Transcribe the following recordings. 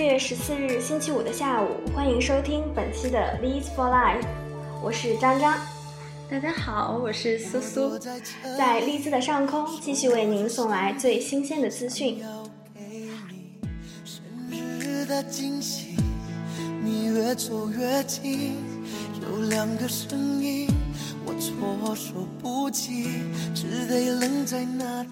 四月十四日星期五的下午，欢迎收听本期的《Leads for Life》，我是张张。大家好，我是苏苏，在利兹的上空继续为您送来最新鲜的资讯。你越走越近，有两个声音，我措手不及，只得愣在那里。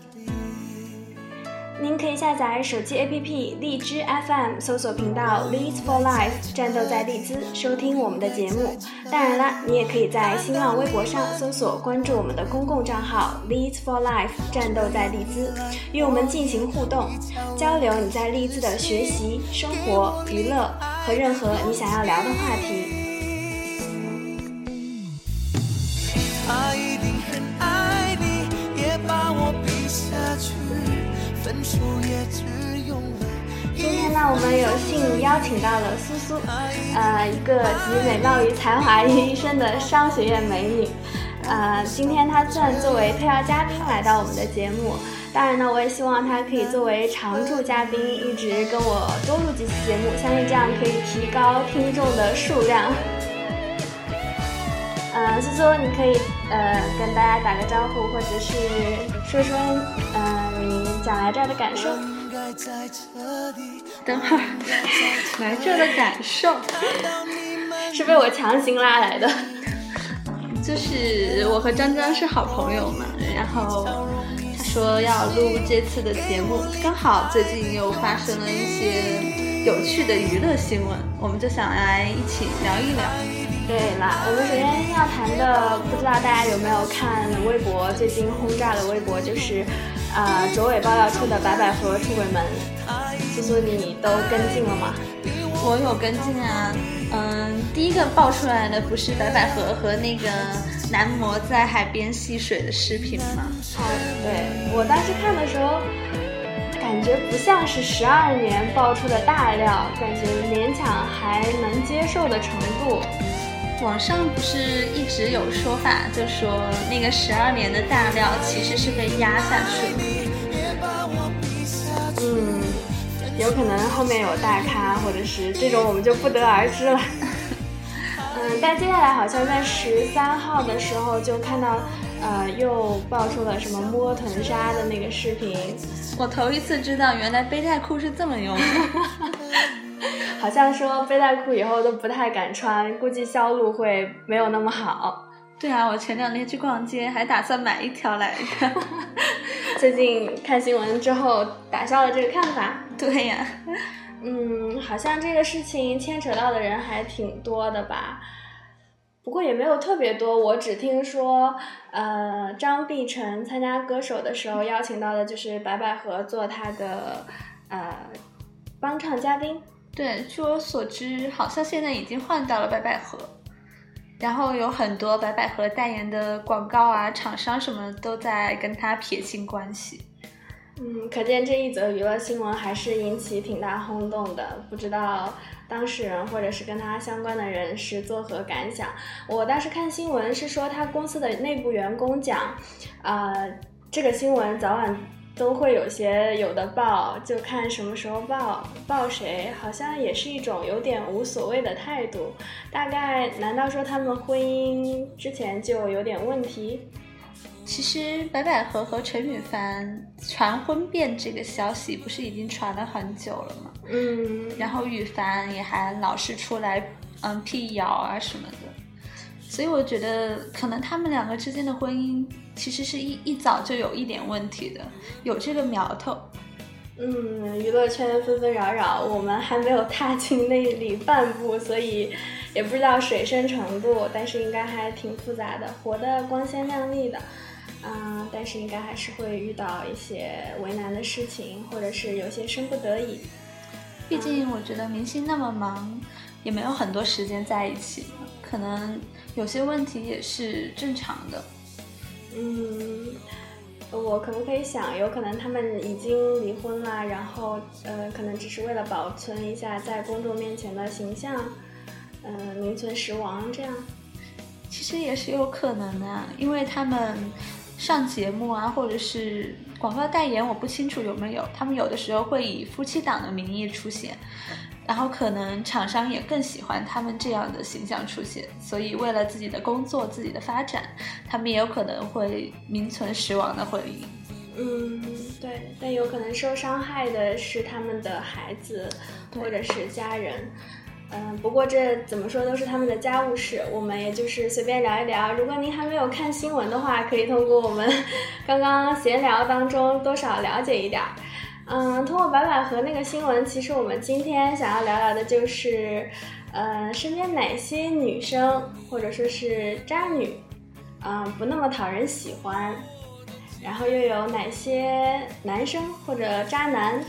下载手机 APP 荔枝 FM，搜索频道 Leads for Life，战斗在利兹，收听我们的节目。当然啦，你也可以在新浪微博上搜索关注我们的公共账号 Leads for Life，战斗在利兹，与我们进行互动交流。你在利兹的学习、生活、娱乐和任何你想要聊的话题。今天呢，我们有幸邀请到了苏苏，呃，一个集美貌与才华于一身的商学院美女。呃，今天她算作为特邀嘉宾来到我们的节目。当然呢，我也希望她可以作为常驻嘉宾，一直跟我多录几期节目，相信这样可以提高听众的数量。呃，苏苏，你可以呃跟大家打个招呼，或者是说说呃你想来这儿的感受。等会儿，来这儿的感受 是被我强行拉来的。就是我和张张是好朋友嘛，然后他说要录这次的节目，刚好最近又发生了一些有趣的娱乐新闻，我们就想来一起聊一聊。对啦，我们首先要谈的，不知道大家有没有看微博？最近轰炸的微博就是，呃，卓伟爆料出的白百合出轨门。苏苏，你都跟进了吗？我有跟进啊。嗯，第一个爆出来的不是白百合和那个男模在海边戏水的视频吗？哦，对我当时看的时候，感觉不像是十二年爆出的大料，感觉勉强还能接受的程度。网上不是一直有说法，就说那个十二年的大料其实是被压下去了。嗯，有可能后面有大咖，或者是这种我们就不得而知了。嗯，但接下来好像在十三号的时候就看到，呃，又爆出了什么摸臀纱的那个视频。我头一次知道，原来背带裤是这么用的。好像说背带裤以后都不太敢穿，估计销路会没有那么好。对啊，我前两天去逛街，还打算买一条来着。最近看新闻之后，打消了这个看法。对呀，嗯，好像这个事情牵扯到的人还挺多的吧？不过也没有特别多，我只听说，呃，张碧晨参加歌手的时候邀请到的就是白百合做他的呃帮唱嘉宾。对，据我所知，好像现在已经换到了白百合，然后有很多白百合代言的广告啊，厂商什么都在跟他撇清关系。嗯，可见这一则娱乐新闻还是引起挺大轰动的，不知道当事人或者是跟他相关的人是作何感想。我当时看新闻是说他公司的内部员工讲，啊，这个新闻早晚。都会有些有的报，就看什么时候报，报谁，好像也是一种有点无所谓的态度。大概难道说他们婚姻之前就有点问题？其实白百合和陈羽凡传婚变这个消息不是已经传了很久了吗？嗯，然后羽凡也还老是出来嗯辟谣啊什么的。所以我觉得，可能他们两个之间的婚姻其实是一一早就有一点问题的，有这个苗头。嗯，娱乐圈纷纷扰扰，我们还没有踏进那里半步，所以也不知道水深程度。但是应该还挺复杂的，活得光鲜亮丽的，嗯，但是应该还是会遇到一些为难的事情，或者是有些生不得已。毕竟我觉得明星那么忙，也没有很多时间在一起，可能。有些问题也是正常的。嗯，我可不可以想，有可能他们已经离婚了，然后呃，可能只是为了保存一下在公众面前的形象，呃，名存实亡这样。其实也是有可能的，因为他们上节目啊，或者是广告代言，我不清楚有没有。他们有的时候会以夫妻档的名义出现，然后可能厂商也更喜欢他们这样的形象出现，所以为了自己的工作、自己的发展，他们也有可能会名存实亡的婚姻。嗯，对，但有可能受伤害的是他们的孩子或者是家人。嗯，不过这怎么说都是他们的家务事，我们也就是随便聊一聊。如果您还没有看新闻的话，可以通过我们 刚刚闲聊当中多少了解一点。嗯，通过白百合那个新闻，其实我们今天想要聊聊的就是，呃，身边哪些女生或者说是渣女，嗯，不那么讨人喜欢。然后又有哪些男生或者渣男，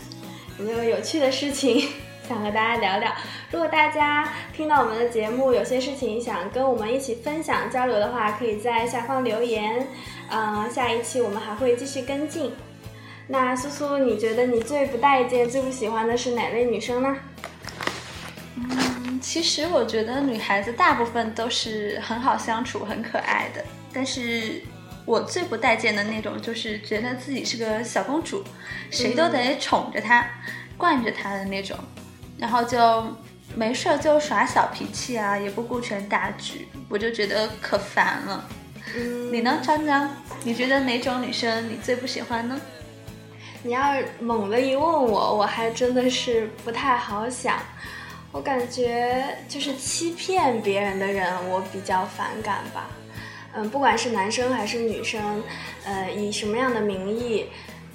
有没有有趣的事情想和大家聊聊？如果大家听到我们的节目，有些事情想跟我们一起分享交流的话，可以在下方留言。嗯，下一期我们还会继续跟进。那苏苏，你觉得你最不待见、最不喜欢的是哪类女生呢？嗯，其实我觉得女孩子大部分都是很好相处、很可爱的，但是。我最不待见的那种，就是觉得自己是个小公主，谁都得宠着她、惯着她的那种，然后就没事就耍小脾气啊，也不顾全大局，我就觉得可烦了。你呢，张张？你觉得哪种女生你最不喜欢呢？你要猛的一问我，我还真的是不太好想。我感觉就是欺骗别人的人，我比较反感吧。嗯，不管是男生还是女生，呃，以什么样的名义，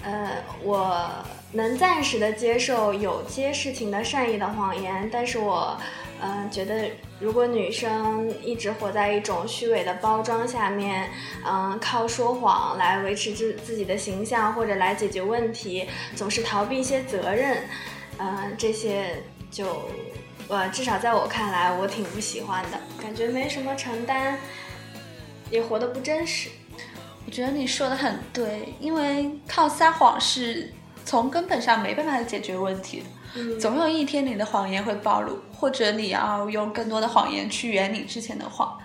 呃，我能暂时的接受有些事情的善意的谎言，但是我，嗯，觉得如果女生一直活在一种虚伪的包装下面，嗯，靠说谎来维持自自己的形象或者来解决问题，总是逃避一些责任，嗯，这些就，呃，至少在我看来，我挺不喜欢的，感觉没什么承担。也活得不真实，我觉得你说的很对，因为靠撒谎是从根本上没办法解决问题的。嗯，总有一天你的谎言会暴露，或者你要用更多的谎言去圆你之前的谎，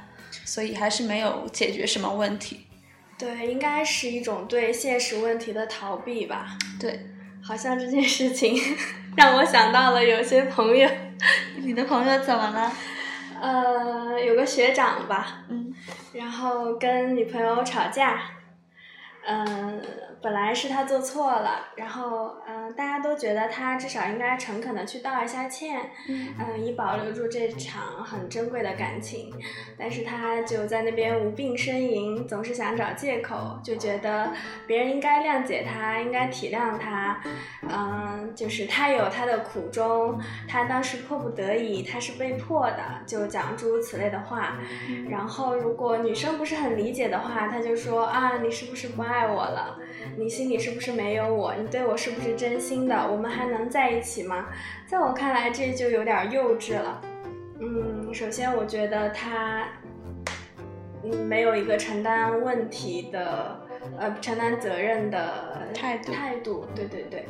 所以还是没有解决什么问题。对，应该是一种对现实问题的逃避吧。对，好像这件事情 让我想到了有些朋友。你的朋友怎么了？呃，有个学长吧，嗯，然后跟女朋友吵架，嗯。本来是他做错了，然后嗯，大家都觉得他至少应该诚恳的去道一下歉，嗯，以保留住这场很珍贵的感情。但是他就在那边无病呻吟，总是想找借口，就觉得别人应该谅解他，应该体谅他，嗯，就是他有他的苦衷，他当时迫不得已，他是被迫的，就讲诸如此类的话。然后如果女生不是很理解的话，他就说啊，你是不是不爱我了？你心里是不是没有我？你对我是不是真心的？我们还能在一起吗？在我看来，这就有点幼稚了。嗯，首先我觉得他，嗯，没有一个承担问题的，呃，承担责任的态度。态度，对对对。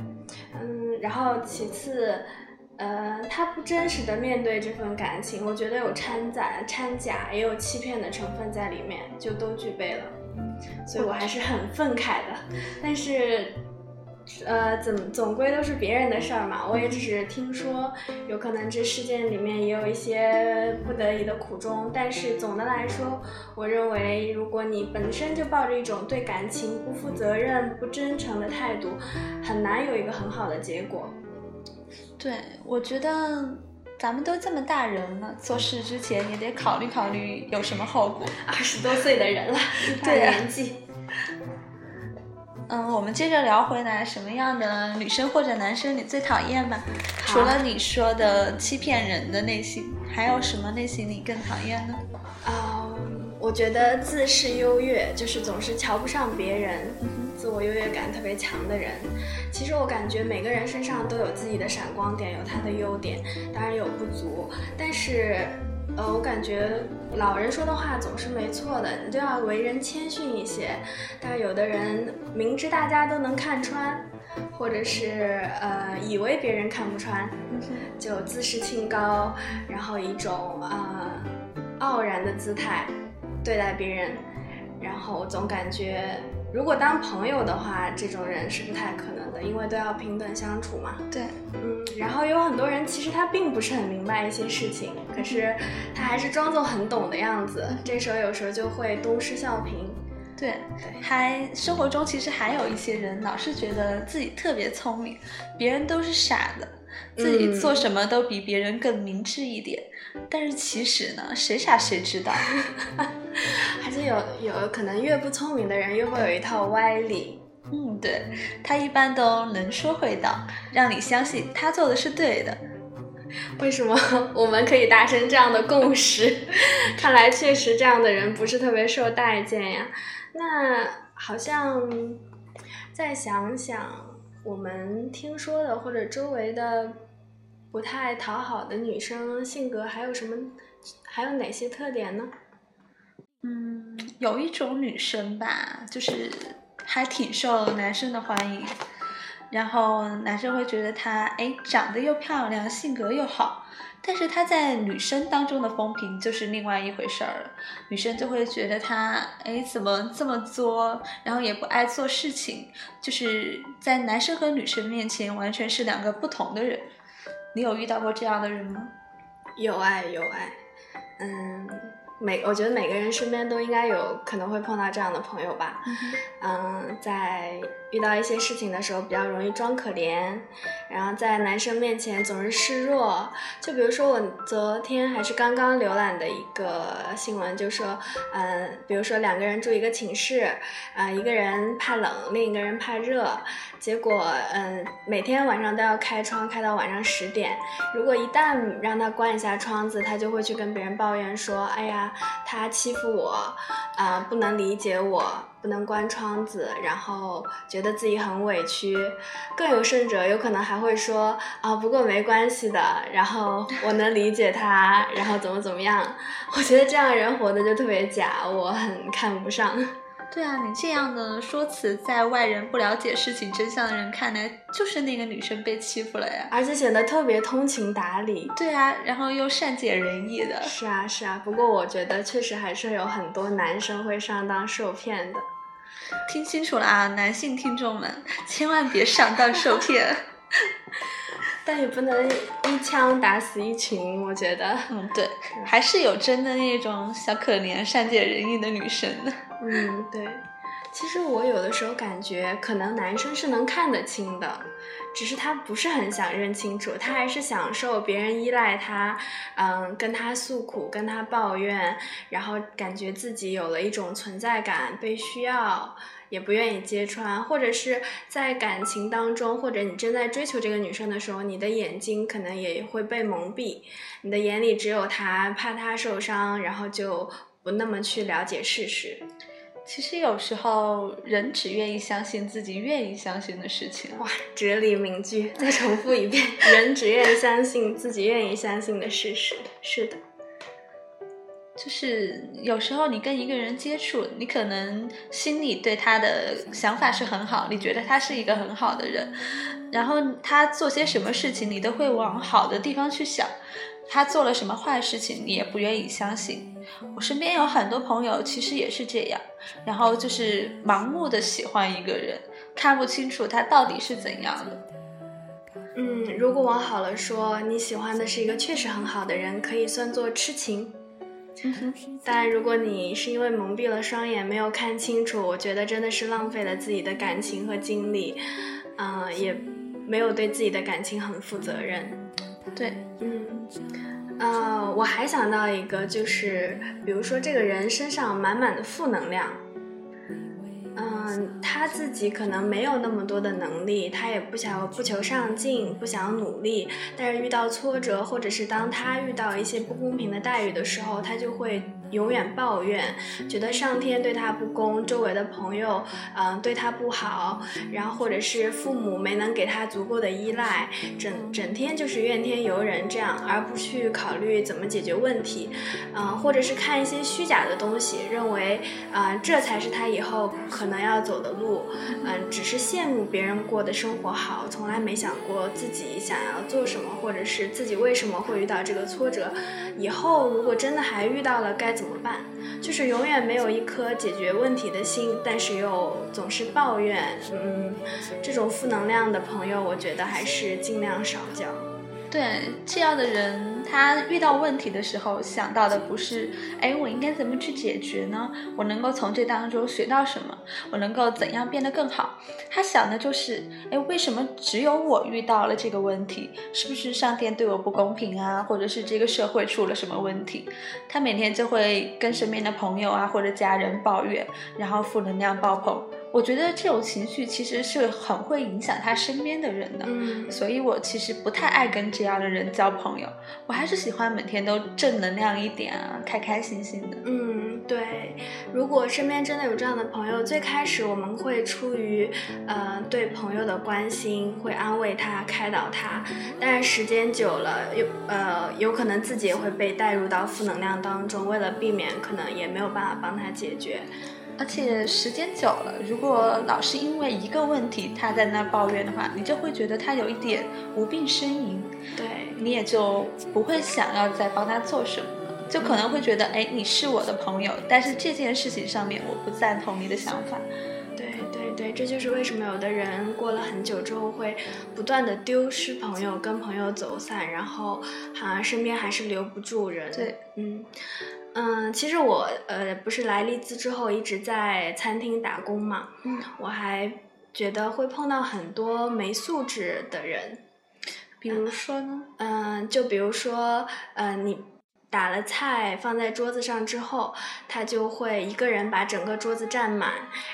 嗯，然后其次，呃，他不真实的面对这份感情，我觉得有掺杂、掺假，也有欺骗的成分在里面，就都具备了。所以我还是很愤慨的，但是，呃，怎总归都是别人的事儿嘛，我也只是听说，有可能这事件里面也有一些不得已的苦衷，但是总的来说，我认为如果你本身就抱着一种对感情不负责任、不真诚的态度，很难有一个很好的结果。对，我觉得。咱们都这么大人了，做事之前也得考虑考虑有什么后果。二十多岁的人了，大年纪。嗯，我们接着聊回来，什么样的女生或者男生你最讨厌吧？除了你说的欺骗人的类型，还有什么类型你更讨厌呢？啊，我觉得自视优越，就是总是瞧不上别人。自我优越感特别强的人，其实我感觉每个人身上都有自己的闪光点，有他的优点，当然有不足。但是，呃，我感觉老人说的话总是没错的，你都要为人谦逊一些。但是有的人明知大家都能看穿，或者是呃以为别人看不穿，就自视清高，然后一种啊傲然的姿态对待别人，然后总感觉。如果当朋友的话，这种人是不太可能的，因为都要平等相处嘛。对，嗯，然后有很多人其实他并不是很明白一些事情，可是他还是装作很懂的样子，这时候有时候就会东施效颦。对，还生活中其实还有一些人老是觉得自己特别聪明，别人都是傻的，自己做什么都比别人更明智一点。但是其实呢，谁傻谁知道？还是有有可能越不聪明的人越会有一套歪理。嗯，对，他一般都能说会道，让你相信他做的是对的。为什么 我们可以达成这样的共识？看来确实这样的人不是特别受待见呀。那好像再想想，我们听说的或者周围的不太讨好的女生性格还有什么？还有哪些特点呢？嗯，有一种女生吧，就是还挺受男生的欢迎，然后男生会觉得她哎长得又漂亮，性格又好。但是她在女生当中的风评就是另外一回事儿了，女生就会觉得她哎怎么这么作，然后也不爱做事情，就是在男生和女生面前完全是两个不同的人。你有遇到过这样的人吗？有爱有爱，嗯。每我觉得每个人身边都应该有可能会碰到这样的朋友吧，嗯，在遇到一些事情的时候比较容易装可怜，然后在男生面前总是示弱。就比如说我昨天还是刚刚浏览的一个新闻，就说，嗯，比如说两个人住一个寝室，啊，一个人怕冷，另一个人怕热。结果，嗯，每天晚上都要开窗，开到晚上十点。如果一旦让他关一下窗子，他就会去跟别人抱怨说：“哎呀，他欺负我，啊，不能理解我，不能关窗子，然后觉得自己很委屈。”更有甚者，有可能还会说：“啊，不过没关系的，然后我能理解他，然后怎么怎么样。”我觉得这样人活的就特别假，我很看不上。对啊，你这样的说辞，在外人不了解事情真相的人看来，就是那个女生被欺负了呀，而且显得特别通情达理。对啊，然后又善解人意的。是啊，是啊。不过我觉得确实还是有很多男生会上当受骗的。听清楚了啊，男性听众们，千万别上当受骗。但也不能一枪打死一群，我觉得。嗯，对，还是有真的那种小可怜、善解人意的女生的。嗯，对。其实我有的时候感觉，可能男生是能看得清的，只是他不是很想认清楚，他还是享受别人依赖他，嗯，跟他诉苦、跟他抱怨，然后感觉自己有了一种存在感，被需要。也不愿意揭穿，或者是在感情当中，或者你正在追求这个女生的时候，你的眼睛可能也会被蒙蔽，你的眼里只有她，怕她受伤，然后就不那么去了解事实。其实有时候人只愿意相信自己愿意相信的事情。哇，哲理名句，再重复一遍：人只愿意相信自己愿意相信的事实。是的。就是有时候你跟一个人接触，你可能心里对他的想法是很好，你觉得他是一个很好的人，然后他做些什么事情，你都会往好的地方去想；他做了什么坏事情，你也不愿意相信。我身边有很多朋友，其实也是这样，然后就是盲目的喜欢一个人，看不清楚他到底是怎样的。嗯，如果往好了说，你喜欢的是一个确实很好的人，可以算作痴情。但如果你是因为蒙蔽了双眼没有看清楚，我觉得真的是浪费了自己的感情和精力，嗯，也没有对自己的感情很负责任。对，嗯，呃，我还想到一个，就是比如说这个人身上满满的负能量。嗯，他自己可能没有那么多的能力，他也不想不求上进，不想努力。但是遇到挫折，或者是当他遇到一些不公平的待遇的时候，他就会。永远抱怨，觉得上天对他不公，周围的朋友，嗯，对他不好，然后或者是父母没能给他足够的依赖，整整天就是怨天尤人这样，而不去考虑怎么解决问题，嗯，或者是看一些虚假的东西，认为，啊，这才是他以后可能要走的路，嗯，只是羡慕别人过的生活好，从来没想过自己想要做什么，或者是自己为什么会遇到这个挫折，以后如果真的还遇到了该。怎么办，就是永远没有一颗解决问题的心，但是又总是抱怨，嗯，这种负能量的朋友，我觉得还是尽量少交。对这样的人，他遇到问题的时候想到的不是，哎，我应该怎么去解决呢？我能够从这当中学到什么？我能够怎样变得更好？他想的就是，哎，为什么只有我遇到了这个问题？是不是上天对我不公平啊？或者是这个社会出了什么问题？他每天就会跟身边的朋友啊或者家人抱怨，然后负能量爆棚。我觉得这种情绪其实是很会影响他身边的人的，嗯，所以我其实不太爱跟这样的人交朋友。我还是喜欢每天都正能量一点啊，开开心心的。嗯，对。如果身边真的有这样的朋友，最开始我们会出于呃对朋友的关心，会安慰他、开导他，但是时间久了，有呃有可能自己也会被带入到负能量当中。为了避免，可能也没有办法帮他解决。而且时间久了，如果老是因为一个问题他在那抱怨的话，你就会觉得他有一点无病呻吟，对，你也就不会想要再帮他做什么了，就可能会觉得，哎，你是我的朋友，但是这件事情上面我不赞同你的想法。对对对，这就是为什么有的人过了很久之后会不断的丢失朋友，跟朋友走散，然后好像身边还是留不住人。对，嗯。嗯，其实我呃不是来利兹之后一直在餐厅打工嘛，嗯，我还觉得会碰到很多没素质的人，比如说呢，嗯，就比如说，呃，你打了菜放在桌子上之后，他就会一个人把整个桌子占满，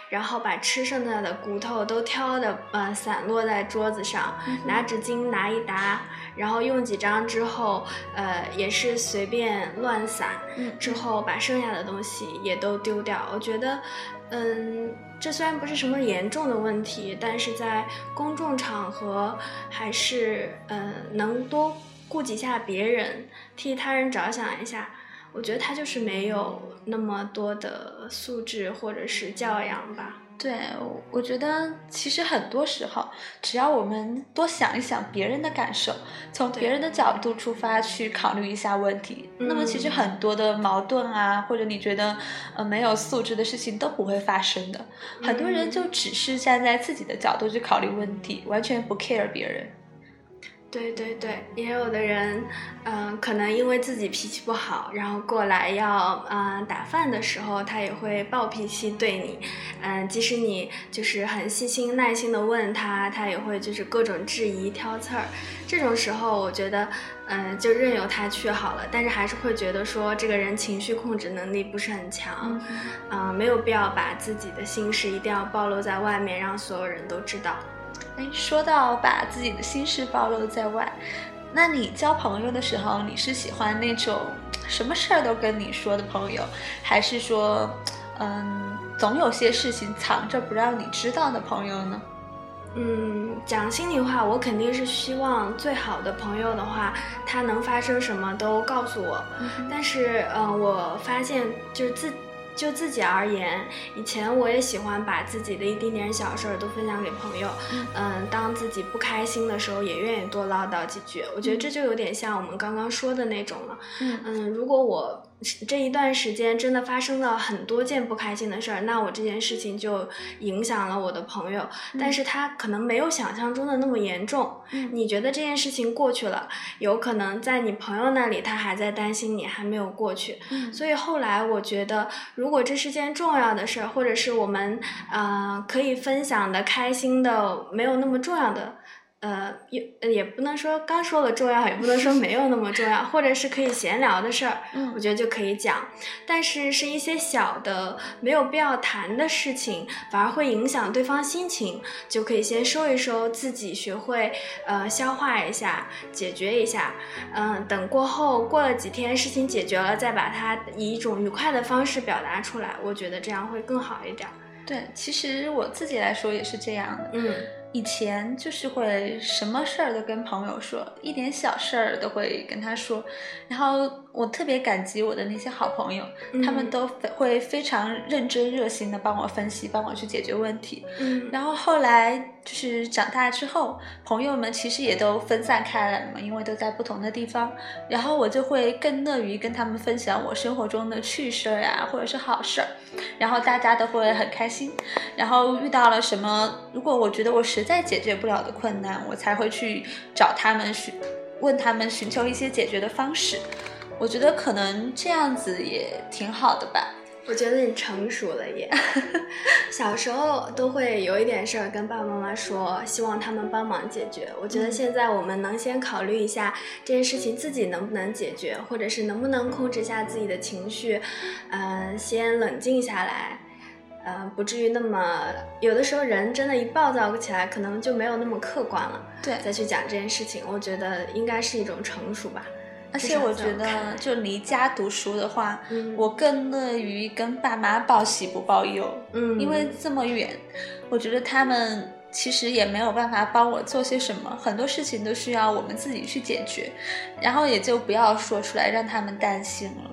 然后把吃剩下的骨头都挑的呃散落在桌子上，拿纸巾拿一沓。然后用几张之后，呃，也是随便乱撒，之后把剩下的东西也都丢掉。我觉得，嗯，这虽然不是什么严重的问题，但是在公众场合还是，嗯，能多顾及下别人，替他人着想一下。我觉得他就是没有那么多的素质或者是教养吧。对，我觉得其实很多时候，只要我们多想一想别人的感受，从别人的角度出发去考虑一下问题，那么其实很多的矛盾啊，或者你觉得呃没有素质的事情都不会发生的。很多人就只是站在自己的角度去考虑问题，完全不 care 别人。对对对，也有的人，嗯，可能因为自己脾气不好，然后过来要，嗯，打饭的时候，他也会暴脾气对你，嗯，即使你就是很细心耐心的问他，他也会就是各种质疑挑刺儿。这种时候，我觉得，嗯，就任由他去好了。但是还是会觉得说，这个人情绪控制能力不是很强，嗯，没有必要把自己的心事一定要暴露在外面，让所有人都知道。哎，说到把自己的心事暴露在外，那你交朋友的时候，你是喜欢那种什么事儿都跟你说的朋友，还是说，嗯，总有些事情藏着不让你知道的朋友呢？嗯，讲心里话，我肯定是希望最好的朋友的话，他能发生什么都告诉我。但是，嗯，我发现就是自。就自己而言，以前我也喜欢把自己的一丁点小事儿都分享给朋友。嗯，当自己不开心的时候，也愿意多唠叨几句。我觉得这就有点像我们刚刚说的那种了。嗯，如果我。这一段时间真的发生了很多件不开心的事儿，那我这件事情就影响了我的朋友，但是他可能没有想象中的那么严重。你觉得这件事情过去了，有可能在你朋友那里他还在担心你还没有过去。所以后来我觉得，如果这是件重要的事儿，或者是我们呃可以分享的开心的，没有那么重要的。呃，也也不能说刚说了重要，也不能说没有那么重要，或者是可以闲聊的事儿，嗯，我觉得就可以讲。但是是一些小的没有必要谈的事情，反而会影响对方心情，就可以先收一收，自己学会呃消化一下，解决一下。嗯，等过后过了几天，事情解决了，再把它以一种愉快的方式表达出来，我觉得这样会更好一点。对，其实我自己来说也是这样的。嗯。以前就是会什么事儿都跟朋友说，一点小事儿都会跟他说，然后我特别感激我的那些好朋友，他们都会非常认真热心的帮我分析，帮我去解决问题。嗯，然后后来就是长大之后，朋友们其实也都分散开来了嘛，因为都在不同的地方。然后我就会更乐于跟他们分享我生活中的趣事儿啊，或者是好事儿，然后大家都会很开心。然后遇到了什么，如果我觉得我实在解决不了的困难，我才会去找他们寻，问他们寻求一些解决的方式。我觉得可能这样子也挺好的吧。我觉得你成熟了耶，小时候都会有一点事儿跟爸爸妈妈说，希望他们帮忙解决。我觉得现在我们能先考虑一下这件事情自己能不能解决，或者是能不能控制下自己的情绪，嗯，先冷静下来，嗯，不至于那么有的时候人真的，一暴躁起来，可能就没有那么客观了。对，再去讲这件事情，我觉得应该是一种成熟吧。而且我觉得，就离家读书的话，我更乐于跟爸妈报喜不报忧。嗯，因为这么远，我觉得他们其实也没有办法帮我做些什么，很多事情都需要我们自己去解决，然后也就不要说出来让他们担心了。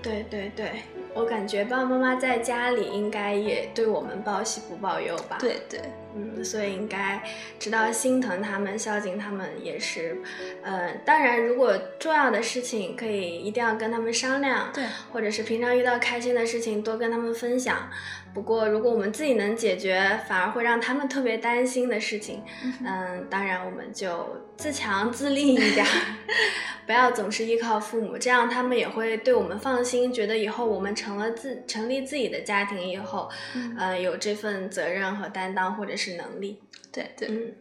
对对对。我感觉爸爸妈妈在家里应该也对我们报喜不报忧吧？对对，嗯，所以应该知道心疼他们、孝敬他们也是，呃，当然，如果重要的事情可以一定要跟他们商量，对，或者是平常遇到开心的事情多跟他们分享。不过，如果我们自己能解决，反而会让他们特别担心的事情，嗯，当然我们就自强自立一点，不要总是依靠父母，这样他们也会对我们放心，觉得以后我们成了自成立自己的家庭以后，嗯，有这份责任和担当或者是能力。对对，嗯，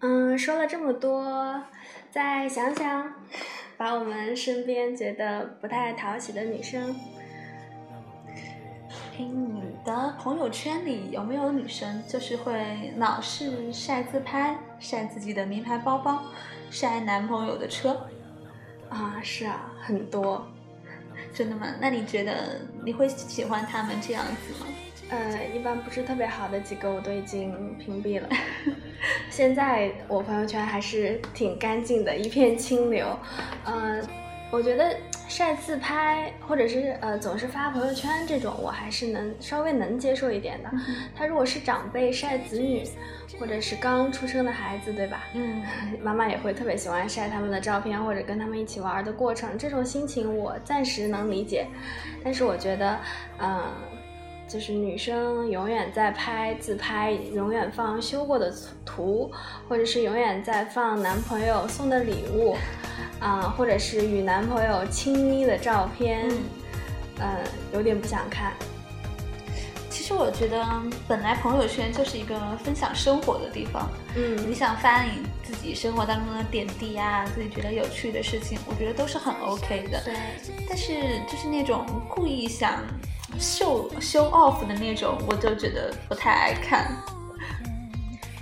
嗯，说了这么多，再想想，把我们身边觉得不太讨喜的女生。听你的朋友圈里有没有女生，就是会老是晒自拍，晒自己的名牌包包，晒男朋友的车？啊，是啊，很多。真的吗？那你觉得你会喜欢他们这样子吗？呃，一般不是特别好的几个我都已经屏蔽了。现在我朋友圈还是挺干净的，一片清流。嗯，我觉得。晒自拍，或者是呃总是发朋友圈这种，我还是能稍微能接受一点的。他如果是长辈晒子女，或者是刚出生的孩子，对吧？嗯，妈妈也会特别喜欢晒他们的照片，或者跟他们一起玩的过程，这种心情我暂时能理解。但是我觉得，嗯。就是女生永远在拍自拍，永远放修过的图，或者是永远在放男朋友送的礼物，啊，或者是与男朋友亲昵的照片，嗯，有点不想看。其实我觉得，本来朋友圈就是一个分享生活的地方，嗯，你想发你自己生活当中的点滴啊，自己觉得有趣的事情，我觉得都是很 OK 的。对。但是就是那种故意想。秀 show off 的那种，我就觉得不太爱看。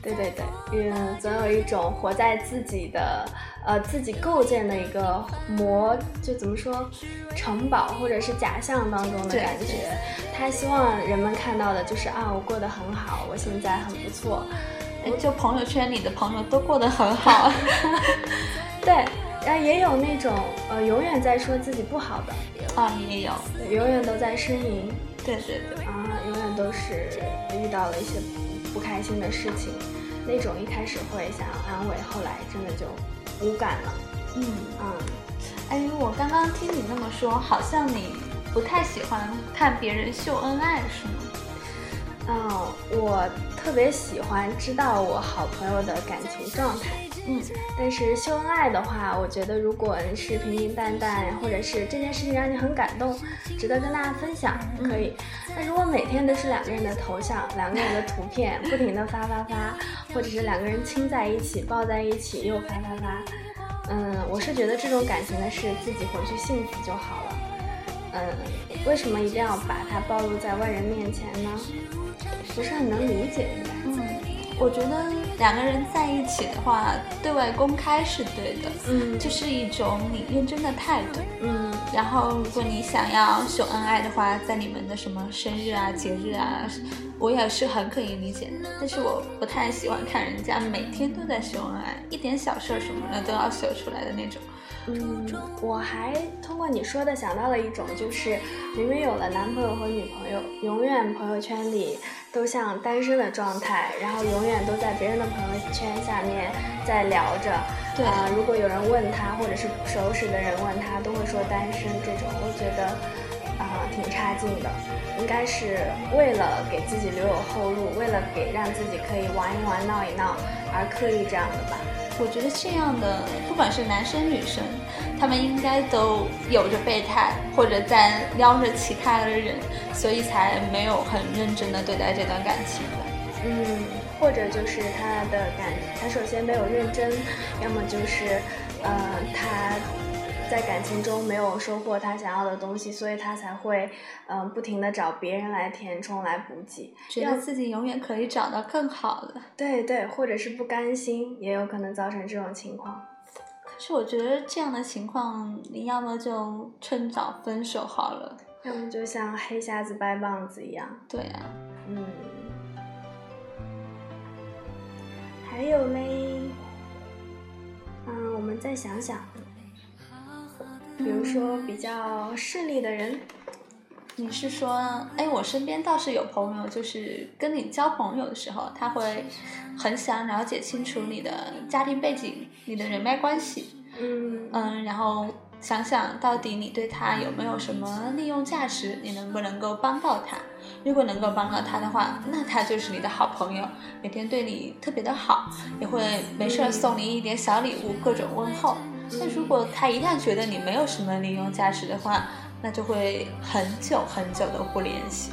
对对对，嗯，总有一种活在自己的呃自己构建的一个模，就怎么说，城堡或者是假象当中的感觉。他希望人们看到的就是啊，我过得很好，我现在很不错。就朋友圈里的朋友都过得很好。对。然后也有那种呃，永远在说自己不好的啊，也有，永远都在呻吟，对对对，啊，永远都是遇到了一些不开心的事情，那种一开始会想要安慰，后来真的就无感了。嗯嗯，哎，我刚刚听你那么说，好像你不太喜欢看别人秀恩爱，是吗？嗯，我特别喜欢知道我好朋友的感情状态。嗯，但是秀恩爱的话，我觉得如果是平平淡淡，或者是这件事情让你很感动，值得跟大家分享，可以。那如果每天都是两个人的头像、两个人的图片，不停的发发发，或者是两个人亲在一起、抱在一起又发发发，嗯，我是觉得这种感情的事自己回去幸福就好了。嗯，为什么一定要把它暴露在外人面前呢？不是很能理解，应该。嗯。我觉得两个人在一起的话，对外公开是对的，嗯，就是一种你认真的态度，嗯。然后，如果你想要秀恩爱的话，在你们的什么生日啊、节日啊，我也是很可以理解的。但是我不太喜欢看人家每天都在秀恩爱，一点小事儿什么的都要秀出来的那种。嗯，我还通过你说的想到了一种，就是明明有了男朋友和女朋友，永远朋友圈里。都像单身的状态，然后永远都在别人的朋友圈下面在聊着。对啊，如果有人问他，或者是不熟识的人问他，都会说单身。这种我觉得啊挺差劲的，应该是为了给自己留有后路，为了给让自己可以玩一玩、闹一闹而刻意这样的吧。我觉得这样的，不管是男生女生，他们应该都有着备胎，或者在撩着其他的人，所以才没有很认真的对待这段感情的。嗯，或者就是他的感，他首先没有认真，要么就是，呃，他。在感情中没有收获他想要的东西，所以他才会嗯不停的找别人来填充来补给，觉得自己永远可以找到更好的。对对，或者是不甘心，也有可能造成这种情况。可是我觉得这样的情况，你要么就趁早分手好了，要么就像黑瞎子掰棒子一样。对啊，嗯。还有嘞，嗯，我们再想想。比如说比较势利的人，你是说，哎，我身边倒是有朋友，就是跟你交朋友的时候，他会很想了解清楚你的家庭背景、你的人脉关系，嗯嗯，然后想想到底你对他有没有什么利用价值，你能不能够帮到他？如果能够帮到他的话，那他就是你的好朋友，每天对你特别的好，也会没事送你一点小礼物，各种问候。那如果他一旦觉得你没有什么利用价值的话，那就会很久很久的不联系。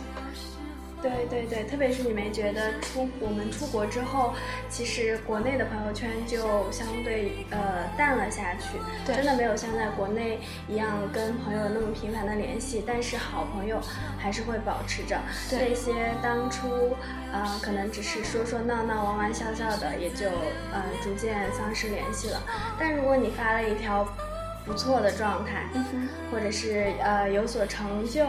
对对对，特别是你没觉得出我们出国之后，其实国内的朋友圈就相对呃淡了下去，真的没有像在国内一样跟朋友那么频繁的联系，但是好朋友还是会保持着。那些当初呃可能只是说说闹闹、玩玩笑笑的，也就呃逐渐丧失联系了。但如果你发了一条。不错的状态，或者是呃有所成就，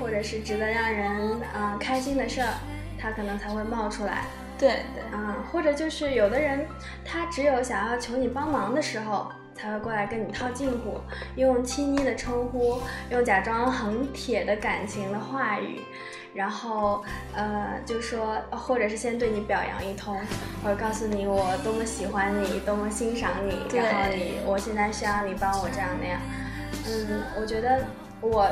或者是值得让人啊开心的事儿，他可能才会冒出来。对对，嗯，或者就是有的人，他只有想要求你帮忙的时候，才会过来跟你套近乎，用亲昵的称呼，用假装很铁的感情的话语。然后，呃，就说，或者是先对你表扬一通，或者告诉你我多么喜欢你，多么欣赏你，然后你，我现在需要你帮我这样那样。嗯，我觉得我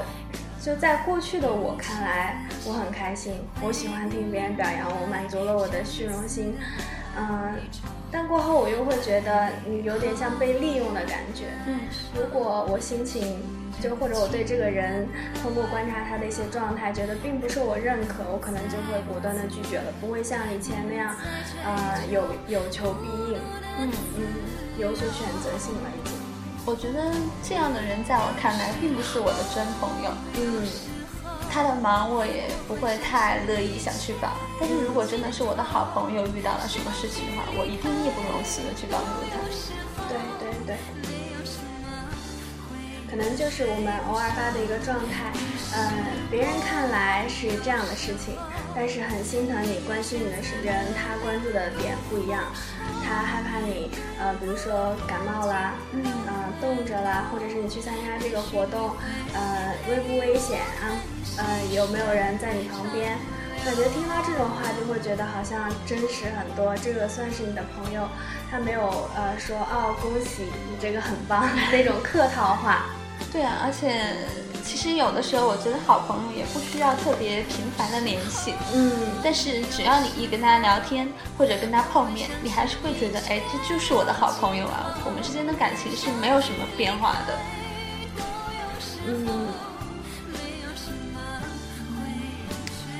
就在过去的我看来，我很开心，我喜欢听别人表扬我，满足了我的虚荣心。嗯，但过后我又会觉得你有点像被利用的感觉。嗯，如果我心情。就或者我对这个人通过观察他的一些状态，觉得并不是我认可，我可能就会果断的拒绝了，不会像以前那样，呃，有有求必应，嗯嗯，有所选择性了已经。我觉得这样的人在我看来并不是我的真朋友，嗯，他的忙我也不会太乐意想去帮，但是如果真的是我的好朋友遇到了什么事情的话，我一定义不容辞的去帮助他。对对对。可能就是我们偶尔发的一个状态，呃，别人看来是这样的事情，但是很心疼你、关心你的人，他关注的点不一样，他害怕你，呃，比如说感冒啦，嗯，呃，冻着啦，或者是你去参加这个活动，呃，危不危险啊？呃，有没有人在你旁边？感觉听到这种话就会觉得好像真实很多。这个算是你的朋友，他没有呃说哦恭喜你这个很棒那种客套话。对啊，而且其实有的时候我觉得好朋友也不需要特别频繁的联系，嗯，但是只要你一跟他聊天或者跟他碰面，你还是会觉得哎这就是我的好朋友啊，我们之间的感情是没有什么变化的。嗯，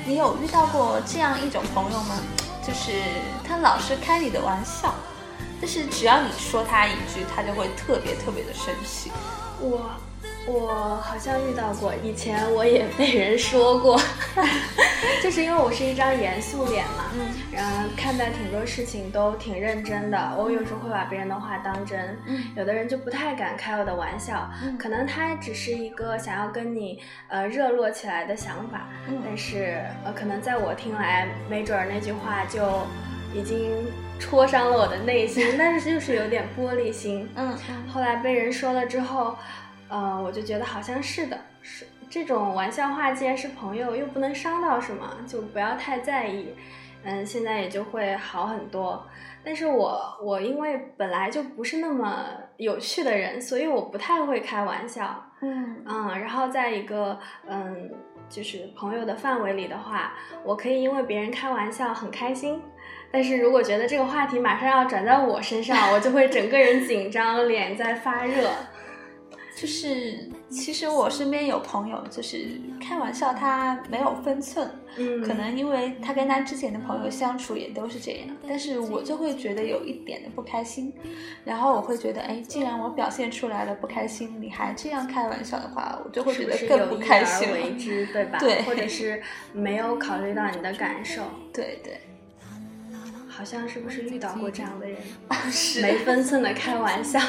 你有遇到过这样一种朋友吗？就是他老是开你的玩笑，但是只要你说他一句，他就会特别特别的生气。我。我好像遇到过，以前我也被人说过，就是因为我是一张严肃脸嘛，嗯，然后看待挺多事情都挺认真的，我有时候会把别人的话当真，嗯，有的人就不太敢开我的玩笑，嗯，可能他只是一个想要跟你呃热络起来的想法，嗯，但是呃可能在我听来，没准儿那句话就已经戳伤了我的内心，但是就是有点玻璃心，嗯，后来被人说了之后。呃，我就觉得好像是的，是这种玩笑话既然是朋友，又不能伤到什么，就不要太在意。嗯，现在也就会好很多。但是我我因为本来就不是那么有趣的人，所以我不太会开玩笑。嗯嗯，然后在一个嗯就是朋友的范围里的话，我可以因为别人开玩笑很开心。但是如果觉得这个话题马上要转到我身上，我就会整个人紧张，脸在发热。就是，其实我身边有朋友，就是开玩笑，他没有分寸，嗯，可能因为他跟他之前的朋友相处也都是这样，但是我就会觉得有一点的不开心，然后我会觉得，哎，既然我表现出来了不开心，你还这样开玩笑的话，我就会觉得更不开心，为之，对吧？对，或者是没有考虑到你的感受，对对，好像是不是遇到过这样的人？是没分寸的开玩笑。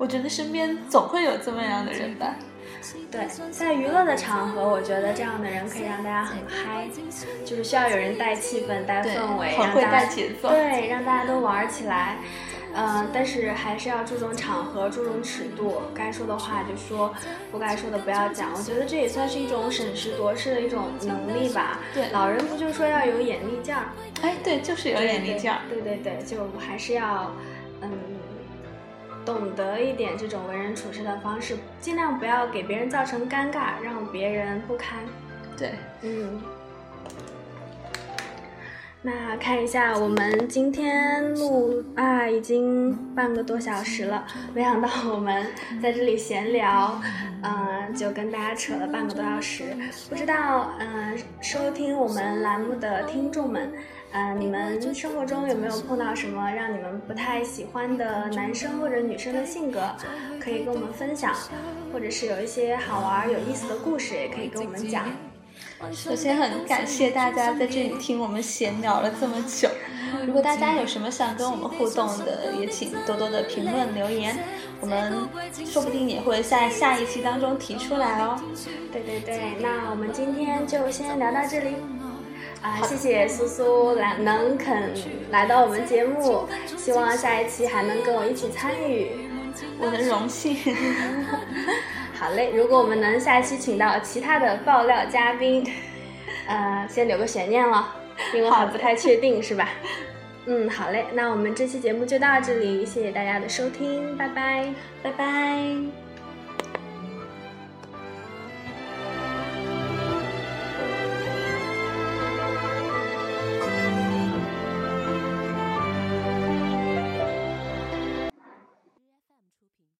我觉得身边总会有这么样的人吧。对，在娱乐的场合，我觉得这样的人可以让大家很嗨，就是需要有人带气氛、带氛围，很会带节奏，对，让大家都玩起来。嗯，但是还是要注重场合，注重尺度，该说的话就说，不该说的不要讲。我觉得这也算是一种审时度势的一种能力吧。对，老人不就说要有眼力劲儿？哎，对，就是有眼力劲儿。对对对，就还是要，嗯。懂得一点这种为人处事的方式，尽量不要给别人造成尴尬，让别人不堪。对，嗯。那看一下，我们今天录啊，已经半个多小时了。没想到我们在这里闲聊，嗯，就跟大家扯了半个多小时。不知道，嗯，收听我们栏目的听众们。嗯，你们生活中有没有碰到什么让你们不太喜欢的男生或者女生的性格？可以跟我们分享，或者是有一些好玩有意思的故事，也可以跟我们讲。首先很感谢大家在这里听我们闲聊了这么久。如果大家有什么想跟我们互动的，也请多多的评论留言，我们说不定也会在下一期当中提出来哦。对对对，那我们今天就先聊到这里。啊，谢谢苏苏来能肯来到我们节目，希望下一期还能跟我一起参与，我的荣幸。好嘞，如果我们能下一期请到其他的爆料嘉宾，呃，先留个悬念了，因为还不太确定，是吧？嗯，好嘞，那我们这期节目就到这里，谢谢大家的收听，拜拜，拜拜。